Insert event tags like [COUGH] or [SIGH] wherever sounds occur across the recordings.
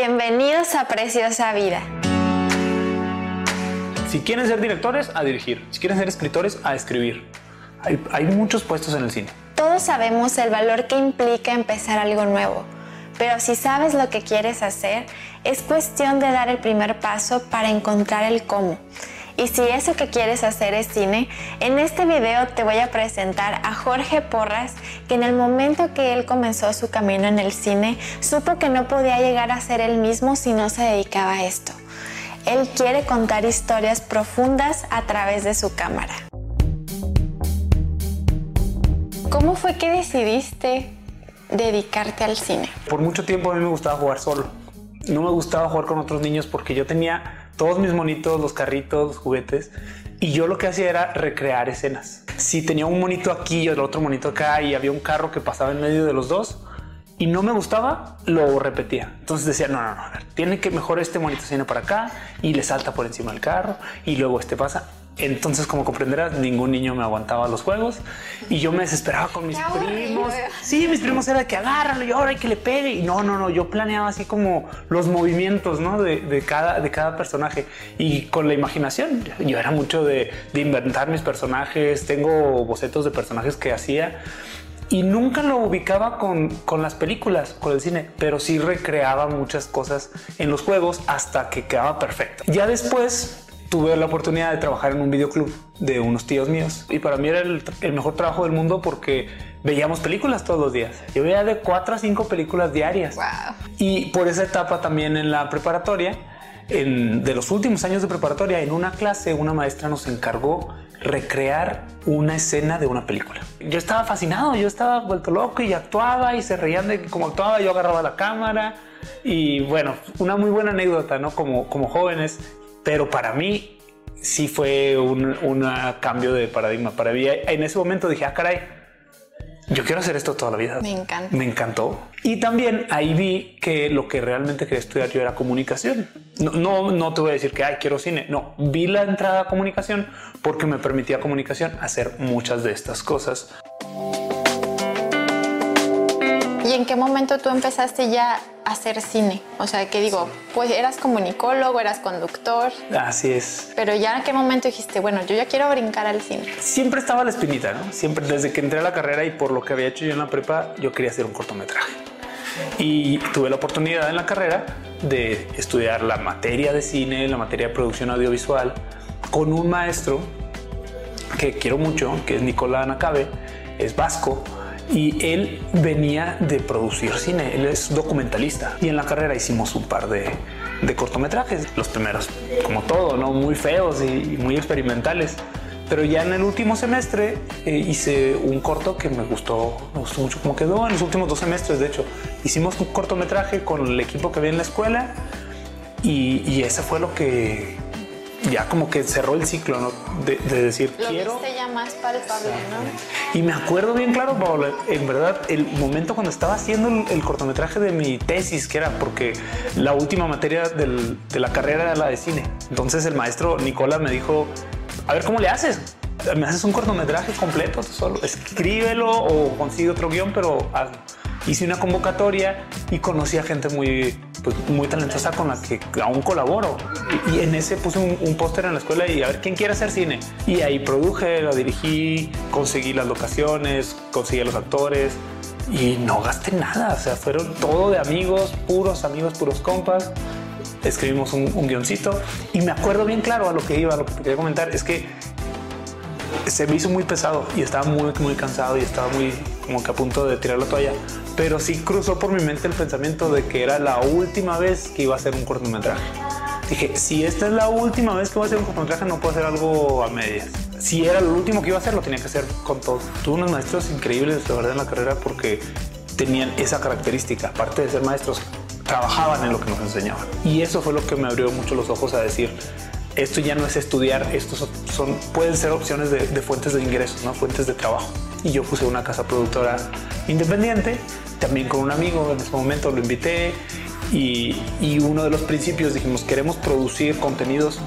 Bienvenidos a Preciosa Vida. Si quieren ser directores, a dirigir. Si quieren ser escritores, a escribir. Hay, hay muchos puestos en el cine. Todos sabemos el valor que implica empezar algo nuevo, pero si sabes lo que quieres hacer, es cuestión de dar el primer paso para encontrar el cómo. Y si eso que quieres hacer es cine, en este video te voy a presentar a Jorge Porras, que en el momento que él comenzó su camino en el cine, supo que no podía llegar a ser él mismo si no se dedicaba a esto. Él quiere contar historias profundas a través de su cámara. ¿Cómo fue que decidiste dedicarte al cine? Por mucho tiempo a mí me gustaba jugar solo. No me gustaba jugar con otros niños porque yo tenía todos mis monitos, los carritos, los juguetes, y yo lo que hacía era recrear escenas. Si tenía un monito aquí y el otro monito acá y había un carro que pasaba en medio de los dos y no me gustaba, lo repetía. Entonces decía, no, no, no, tiene que mejor este monito se viene para acá y le salta por encima del carro y luego este pasa. Entonces, como comprenderás, ningún niño me aguantaba los juegos y yo me desesperaba con mis primos. Sí, mis primos era que agárralo y ahora hay que le pegue. Y no, no, no, yo planeaba así como los movimientos ¿no? de, cada, de cada personaje y con la imaginación. Yo era mucho de, de inventar mis personajes. Tengo bocetos de personajes que hacía y nunca lo ubicaba con, con, las películas, con el cine, pero sí recreaba muchas cosas en los juegos hasta que quedaba perfecto. Ya después tuve la oportunidad de trabajar en un videoclub de unos tíos míos y para mí era el, mejor trabajo del mundo porque veíamos películas todos los días. Yo veía de cuatro a cinco películas diarias. Y por esa etapa también en la preparatoria, en, de los últimos años de preparatoria, en una clase una maestra nos encargó recrear una escena de una película. Yo estaba fascinado, yo estaba vuelto loco y actuaba y se reían de cómo actuaba, yo agarraba la cámara y bueno, una muy buena anécdota, ¿no? Como, como jóvenes pero para mí sí fue un cambio de paradigma. Para mí, en ese momento dije, ah, caray, yo quiero hacer esto toda la vida. Me encanta. Me encantó. Y también ahí vi que lo que realmente quería estudiar yo era comunicación. No, no, no te voy a decir que, ay, quiero cine. No, vi la entrada a comunicación porque me permitía comunicación hacer muchas de estas cosas. ¿Y en qué momento tú empezaste ya a hacer cine? O sea, que digo, pues eras comunicólogo, eras conductor. Así es. Pero ya en qué momento dijiste, bueno, yo ya quiero brincar al cine. Siempre estaba la espinita, ¿no? Siempre desde que entré a la carrera y por lo que había hecho yo en la prepa, yo quería hacer un cortometraje. Y tuve la oportunidad en la carrera de estudiar la materia de cine, la materia de producción audiovisual, con un maestro que quiero mucho, que es Nicolás Anacabe, es vasco, y él venía de producir cine, él es documentalista y en la carrera hicimos un par de, cortometrajes, los primeros como todo, ¿no? muy feos y, muy experimentales. Pero ya en el último semestre eh, hice un corto que me gustó, me gustó mucho como quedó. En los últimos dos semestres, de hecho, hicimos un cortometraje con el equipo que había en la escuela y ese fue lo que, ya como que cerró el ciclo, ¿no? De, decir, Lo quiero... Viste ya más palpable, ¿no? Y me acuerdo bien claro, Paola, en verdad, el momento cuando estaba haciendo el, cortometraje de mi tesis, que era porque la última materia de la carrera era la de cine. Entonces el maestro Nicolás me dijo, a ver, ¿cómo le haces? Me haces un cortometraje completo, solo escríbelo o consigue otro guion, pero hazlo hice una convocatoria y conocí a gente muy, pues, muy talentosa con la que aún colaboro. Y, en ese puse un, póster en la escuela y a ver quién quiere hacer cine. Y ahí produje, lo dirigí, conseguí las locaciones, conseguí a los actores y no gasté nada. O sea, fueron todo de amigos, puros amigos, puros compas. Escribimos un, un guioncito y me acuerdo bien claro a lo que iba, a lo que quería comentar es que se me hizo muy pesado y estaba muy, muy cansado y estaba muy como que a punto de tirar la toalla. Pero sí cruzó por mi mente el pensamiento de que era la última vez que iba a hacer un cortometraje. Dije, si esta es la última vez que voy a hacer un cortometraje, no puedo hacer algo a medias. Si era lo último que iba a hacer, lo tenía que hacer con todo. Tuve unos maestros increíbles, de verdad, en la carrera porque tenían esa característica. Aparte de ser maestros, trabajaban en lo que nos enseñaban. Y eso fue lo que me abrió mucho los ojos a decir, esto ya no es estudiar, estos son, pueden ser opciones de, fuentes de ingresos, ¿no? fuentes de trabajo. Y yo puse una casa productora independiente, también con un amigo, en ese momento lo invité y, uno de los principios dijimos, queremos producir contenidos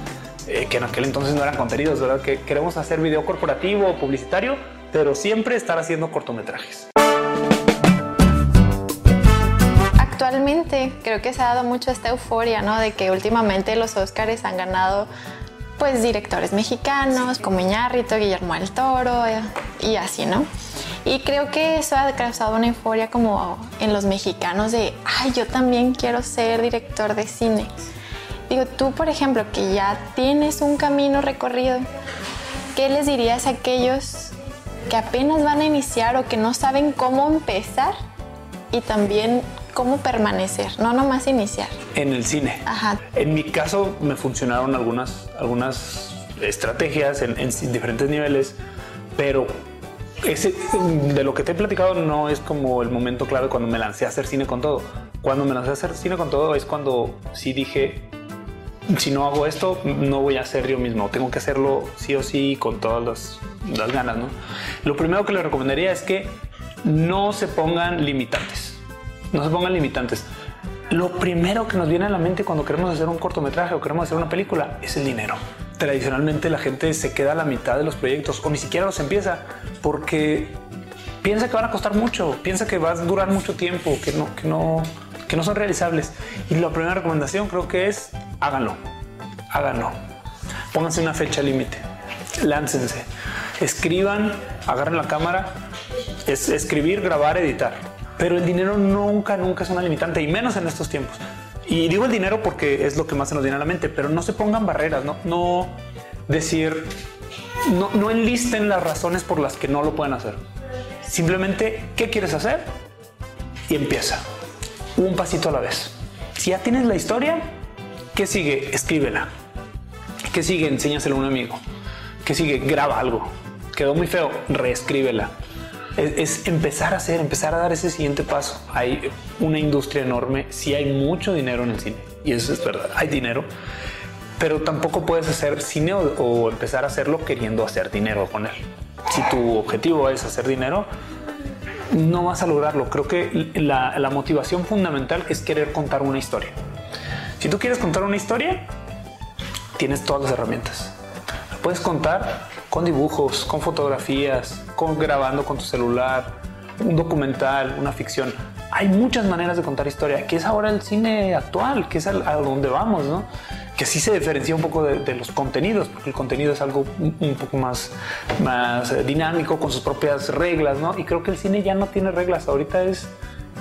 eh, que en aquel entonces no eran contenidos, ¿verdad? Que queremos hacer video corporativo o publicitario, pero siempre estar haciendo cortometrajes. Actualmente creo que se ha dado mucho esta euforia, ¿no? De que últimamente los Óscares han ganado pues directores mexicanos como Iñárritu, Guillermo del Toro eh, y así, ¿no? Y creo que eso ha causado una euforia como en los mexicanos de, ay, yo también quiero ser director de cine. Digo, tú, por ejemplo, que ya tienes un camino recorrido, ¿qué les dirías a aquellos que apenas van a iniciar o que no saben cómo empezar y también cómo permanecer, no nomás iniciar? En el cine. Ajá. En mi caso me funcionaron algunas, algunas estrategias en, en diferentes niveles, pero ese, de lo que te he platicado no es como el momento clave cuando me lancé a hacer cine con todo. Cuando me lancé a hacer cine con todo es cuando sí dije, si no hago esto, no voy a hacer yo mismo. Tengo que hacerlo sí o sí con todas las, las ganas. ¿no? Lo primero que le recomendaría es que no se pongan limitantes. [LAUGHS] No se pongan limitantes. Lo primero que nos viene a la mente cuando queremos hacer un cortometraje o queremos hacer una película es el dinero tradicionalmente la gente se queda a la mitad de los proyectos o ni siquiera los empieza porque piensa que van a costar mucho, piensa que va a durar mucho tiempo, que no, que no, que no son realizables. Y la primera recomendación creo que es háganlo, háganlo. Pónganse una fecha límite, láncense, escriban, agarren la cámara, es escribir, grabar, editar. Pero el dinero nunca, nunca es una limitante y menos en estos tiempos. Y digo el dinero porque es lo que más se nos viene a la mente, pero no se pongan barreras, no, no decir, no, no enlisten las razones por las que no lo pueden hacer. Simplemente, ¿qué quieres hacer? Y empieza. Un pasito a la vez. Si ya tienes la historia, ¿qué sigue? Escríbela. ¿Qué sigue? Enséñaselo a un amigo. ¿Qué sigue? Graba algo. Quedó muy feo, reescríbela es, empezar a hacer, empezar a dar ese siguiente paso. Hay una industria enorme, sí hay mucho dinero en el cine, y eso es verdad, hay dinero, pero tampoco puedes hacer cine o, empezar a hacerlo queriendo hacer dinero con él. Si tu objetivo es hacer dinero, no vas a lograrlo. Creo que la, la motivación fundamental es querer contar una historia. Si tú quieres contar una historia, tienes todas las herramientas. puedes contar con dibujos, con fotografías, con grabando con tu celular, un documental, una ficción. Hay muchas maneras de contar historia, que es ahora el cine actual, que es a, donde vamos, ¿no? Que sí se diferencia un poco de, los contenidos, porque el contenido es algo un, poco más, más eh, dinámico, con sus propias reglas, ¿no? Y creo que el cine ya no tiene reglas, ahorita es,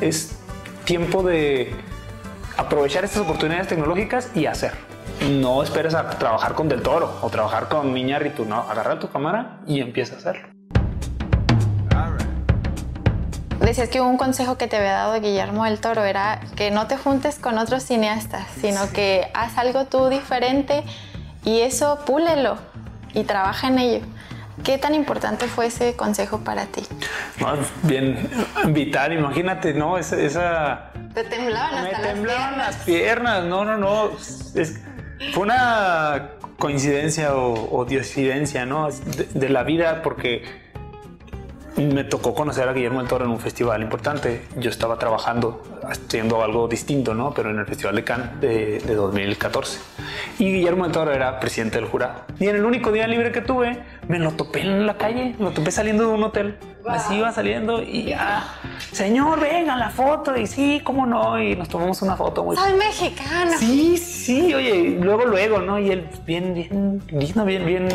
es tiempo de aprovechar estas oportunidades tecnológicas y hacer no esperes a trabajar con Del Toro o trabajar con Miñarritu, no, agarra tu cámara y empieza a hacerlo. Decías que un consejo que te había dado Guillermo del Toro era que no te juntes con otros cineastas, sino que haz algo tú diferente y eso púlelo y trabaja en ello. ¿Qué tan importante fue ese consejo para ti? bien vital, imagínate, ¿no? Esa... Te temblaban hasta Me temblaban las piernas. no, no, no. Es, fue una coincidencia o, o diosidencia, ¿no? De, la vida porque me tocó conocer a Guillermo del Toro en un festival importante. Yo estaba trabajando, haciendo algo distinto, ¿no? Pero en el Festival de Cannes de, de 2014. Y Guillermo del Toro era presidente del jurado. Y en el único día libre que tuve, me lo topé en la calle, me lo topé saliendo de un hotel. Así iba saliendo y ya, señor, venga la foto. Y sí, cómo no. Y nos tomamos una foto muy. Soy mexicano. Sí, sí, oye, luego, luego, ¿no? Y él bien, bien, digno, bien, bien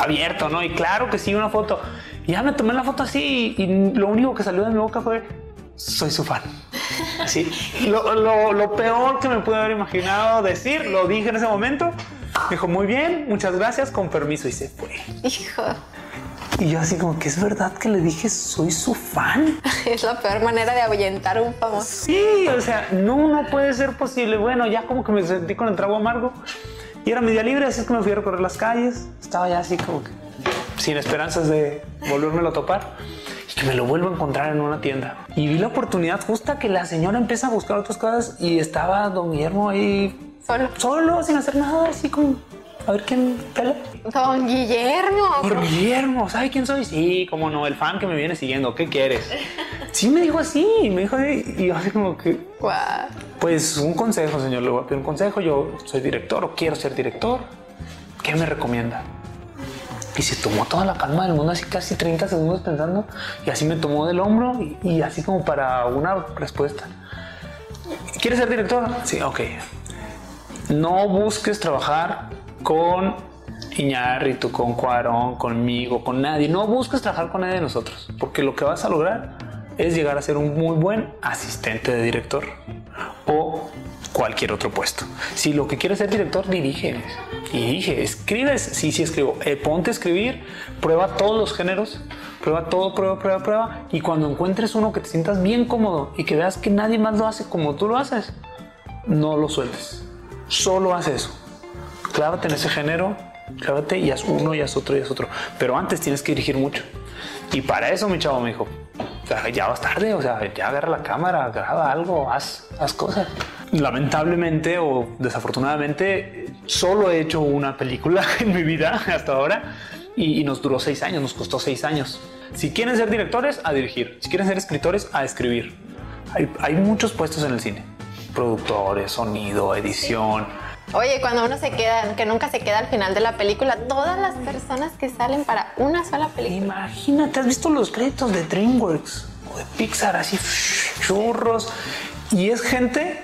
abierto, ¿no? Y claro que sí, una foto. Y ya me tomé la foto así y lo único que salió de mi boca fue, soy su fan. Así, [LAUGHS] lo, lo, lo peor que me pude haber imaginado decir, lo dije en ese momento. Me dijo, muy bien, muchas gracias, con permiso. Y se fue. Hijo. Y yo así como que es verdad que le dije soy su fan. [LAUGHS] es la peor manera de ahuyentar a un famoso. Sí, o sea, no, no puede ser posible. Bueno, ya como que me sentí con el trago amargo y era media libre, así es que me fui a recorrer las calles. Estaba ya así como que sin esperanzas de volvérmelo a topar y que me lo vuelvo a encontrar en una tienda. Y vi la oportunidad justa que la señora empieza a buscar otras cosas y estaba don Guillermo ahí solo, solo sin hacer nada, así como a ver quién pelea. Don Guillermo. Don Guillermo, ¿sabe quién soy? Sí, como no, el fan que me viene siguiendo. ¿Qué quieres? [LAUGHS] Sí, me dijo así, me dijo y yo así como que. Pues un consejo, señor, le voy a pedir un consejo. Yo soy director o quiero ser director. ¿Qué me recomienda? Y se tomó toda la calma del mundo, así casi 30 segundos pensando, y así me tomó del hombro y, y así como para una respuesta. ¿Quieres ser director? Sí, ok. No busques trabajar con Iñárritu, con Cuarón, conmigo, con nadie. No busques trabajar con nadie de nosotros, porque lo que vas a lograr es llegar a ser un muy buen asistente de director o cualquier otro puesto. Si lo que quieres ser director, dirige. Dirige, escribes. Sí, sí, escribo. Eh, ponte a escribir, prueba todos los géneros, prueba todo, prueba, prueba, prueba. Y cuando encuentres uno que te sientas bien cómodo y que veas que nadie más lo hace como tú lo haces, no lo sueltes. Solo haz eso. Clávate en ese género, clávate y haz uno y haz otro y haz otro. Pero antes tienes que dirigir mucho. Y para eso, mi chavo me dijo, ya vas tarde, o sea, ya agarra la cámara, graba algo, haz, haz cosas. Lamentablemente o desafortunadamente, solo he hecho una película [LAUGHS] en mi vida hasta ahora y, nos duró seis años, nos costó seis años. Si quieren ser directores, a dirigir. Si quieren ser escritores, a escribir. Hay, hay muchos puestos en el cine. Productores, sonido, edición. Oye, cuando uno se queda, que nunca se queda al final de la película, todas las personas que salen para una sola película. Imagínate, ¿has visto los créditos de DreamWorks o de Pixar así churros? Y es gente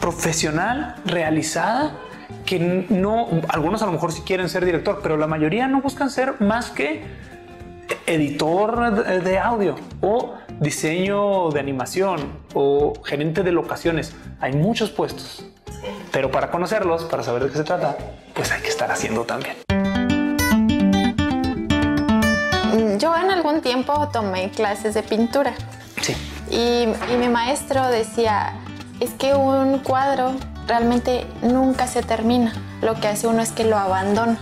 profesional, realizada, que no, algunos a lo mejor sí quieren ser director, pero la mayoría no buscan ser más que editor de audio o diseño de animación o gerente de locaciones. Hay muchos puestos. Pero para conocerlos, para saber de qué se trata, pues hay que estar haciendo también. Mm, yo en algún tiempo tomé clases de pintura. Sí. Y, y mi maestro decía, es que un cuadro realmente nunca se termina. Lo que hace uno es que lo abandona.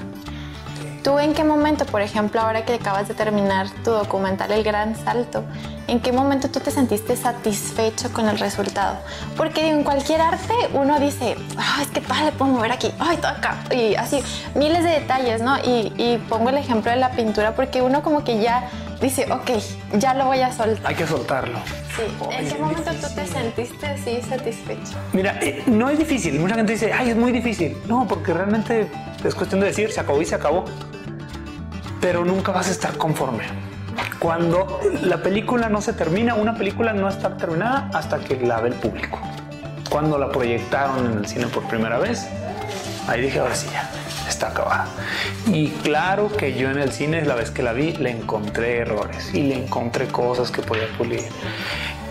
¿Tú en qué momento, por ejemplo, ahora que acabas de terminar tu documental El Gran Salto, en qué momento tú te sentiste satisfecho con el resultado? Porque en cualquier arte uno dice, ah, es que padre, puedo mover aquí, ay, todo acá, y así, miles de detalles, ¿no? Y pongo el ejemplo de la pintura porque uno como que ya dice, ok, ya lo voy a soltar. Hay que soltarlo. Sí. ¿En qué momento tú te sentiste así satisfecho? Mira, eh, no es difícil. Mucha gente dice, ay, es muy difícil. No, porque realmente es cuestión de decir, se acabó y se acabó. Pero nunca vas a estar conforme. Cuando la película no se termina, una película no está terminada hasta que la ve el público. Cuando la proyectaron en el cine por primera vez, ahí dije, ahora sí ya está acabada. Y claro que yo en el cine, la vez que la vi, le encontré errores y le encontré cosas que podía pulir.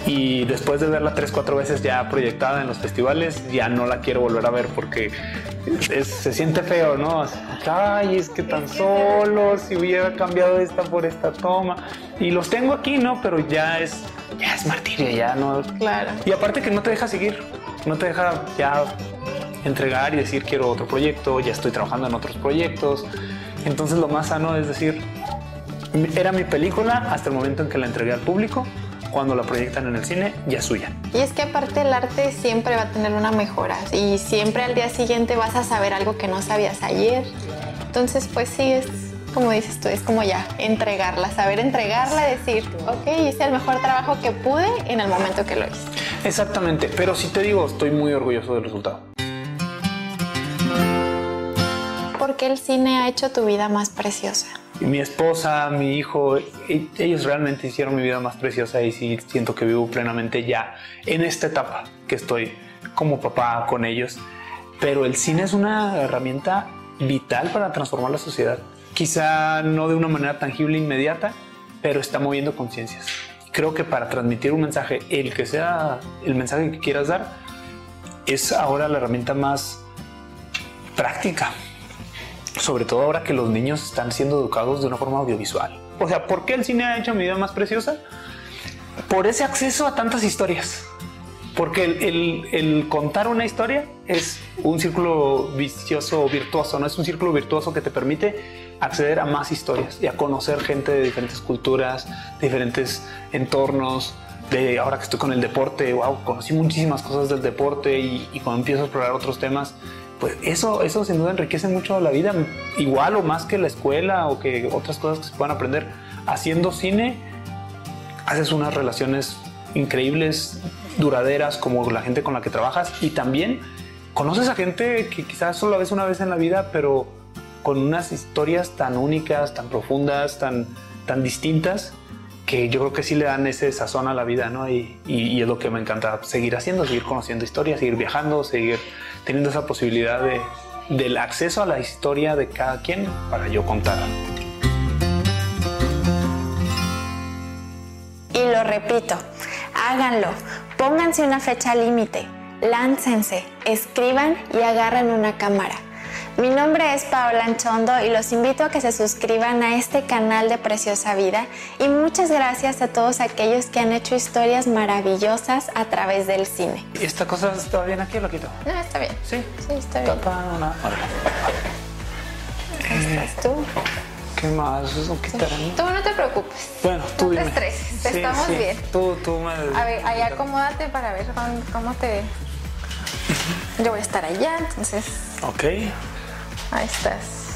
Y después de verla tres, cuatro veces ya proyectada en los festivales, ya no la quiero volver a ver porque se siente feo, ¿no? Ay, es que tan solo, si hubiera cambiado esta por esta toma. Y los tengo aquí, ¿no? Pero ya es, ya es martirio, ya no. Claro. Y aparte que no te deja seguir, no te deja ya entregar y decir quiero otro proyecto, ya estoy trabajando en otros proyectos. Entonces lo más sano es decir, era mi película hasta el momento en que la entregué al público. Cuando la proyectan en el cine, ya es suya. Y es que aparte el arte siempre va a tener una mejora y siempre al día siguiente vas a saber algo que no sabías ayer. Entonces, pues sí, es como dices tú, es como ya entregarla, saber entregarla, decir, ok, hice el mejor trabajo que pude en el momento que lo hice. Exactamente, pero si te digo, estoy muy orgulloso del resultado. Qué el cine ha hecho tu vida más preciosa? Mi esposa, mi hijo, e, ellos realmente hicieron mi vida más preciosa y sí siento que vivo plenamente ya en esta etapa que estoy como papá con ellos. Pero el cine es una herramienta vital para transformar la sociedad. Quizá no de una manera tangible e inmediata, pero está moviendo conciencias. Creo que para transmitir un mensaje, el que sea el mensaje que quieras dar, es ahora la herramienta más práctica sobre todo ahora que los niños están siendo educados de una forma audiovisual. O sea, ¿por qué el cine ha hecho mi vida más preciosa? Por ese acceso a tantas historias. Porque el, contar una historia es un círculo vicioso o virtuoso, no es un círculo virtuoso que te permite acceder a más historias y a conocer gente de diferentes culturas, diferentes entornos. De ahora que estoy con el deporte, wow, conocí muchísimas cosas del deporte y, y cuando empiezo a explorar otros temas, pues eso, eso sin duda enriquece mucho la vida, igual o más que la escuela o que otras cosas que se puedan aprender. Haciendo cine, haces unas relaciones increíbles, duraderas, como la gente con la que trabajas, y también conoces a gente que quizás solo ves una vez en la vida, pero con unas historias tan únicas, tan profundas, tan, tan distintas, que yo creo que sí le dan ese sazón a la vida, ¿no? Y, y, es lo que me encanta seguir haciendo, seguir conociendo historias, seguir viajando, seguir teniendo esa posibilidad de, del acceso a la historia de cada quien para yo contar. Y lo repito, háganlo, pónganse una fecha límite, láncense, escriban y agarren una cámara. Mi nombre es Paola Anchondo y los invito a que se suscriban a este canal de Preciosa Vida y muchas gracias a todos aquellos que han hecho historias maravillosas a través del cine. ¿Y esta cosa está bien aquí o lo quito? No, está bien. Sí. Sí, está bien. Una. Estás tú. ¿Qué más? Eso quitarán. Tú no te preocupes. Bueno, tú no te dime. estreses, Sí, estamos sí. bien. Tú, tú me. A ver, ahí acomódate para ver cómo- cómo te... Yo voy a estar allá, entonces Ok. Ahí estás.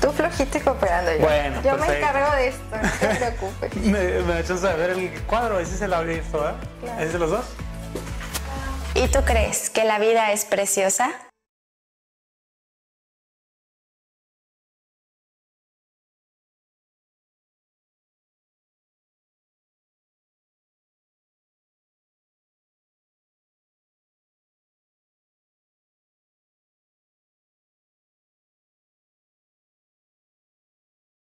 Tú flojito y cooperando yo. Bueno, yo me perfecto. encargo de esto, no te preocupes. [LAUGHS] Me, me chance de ver el cuadro. Ese es el abierto, ¿verdad? Claro. ¿Ese es de los dos? ¿Y tú crees que la vida es preciosa?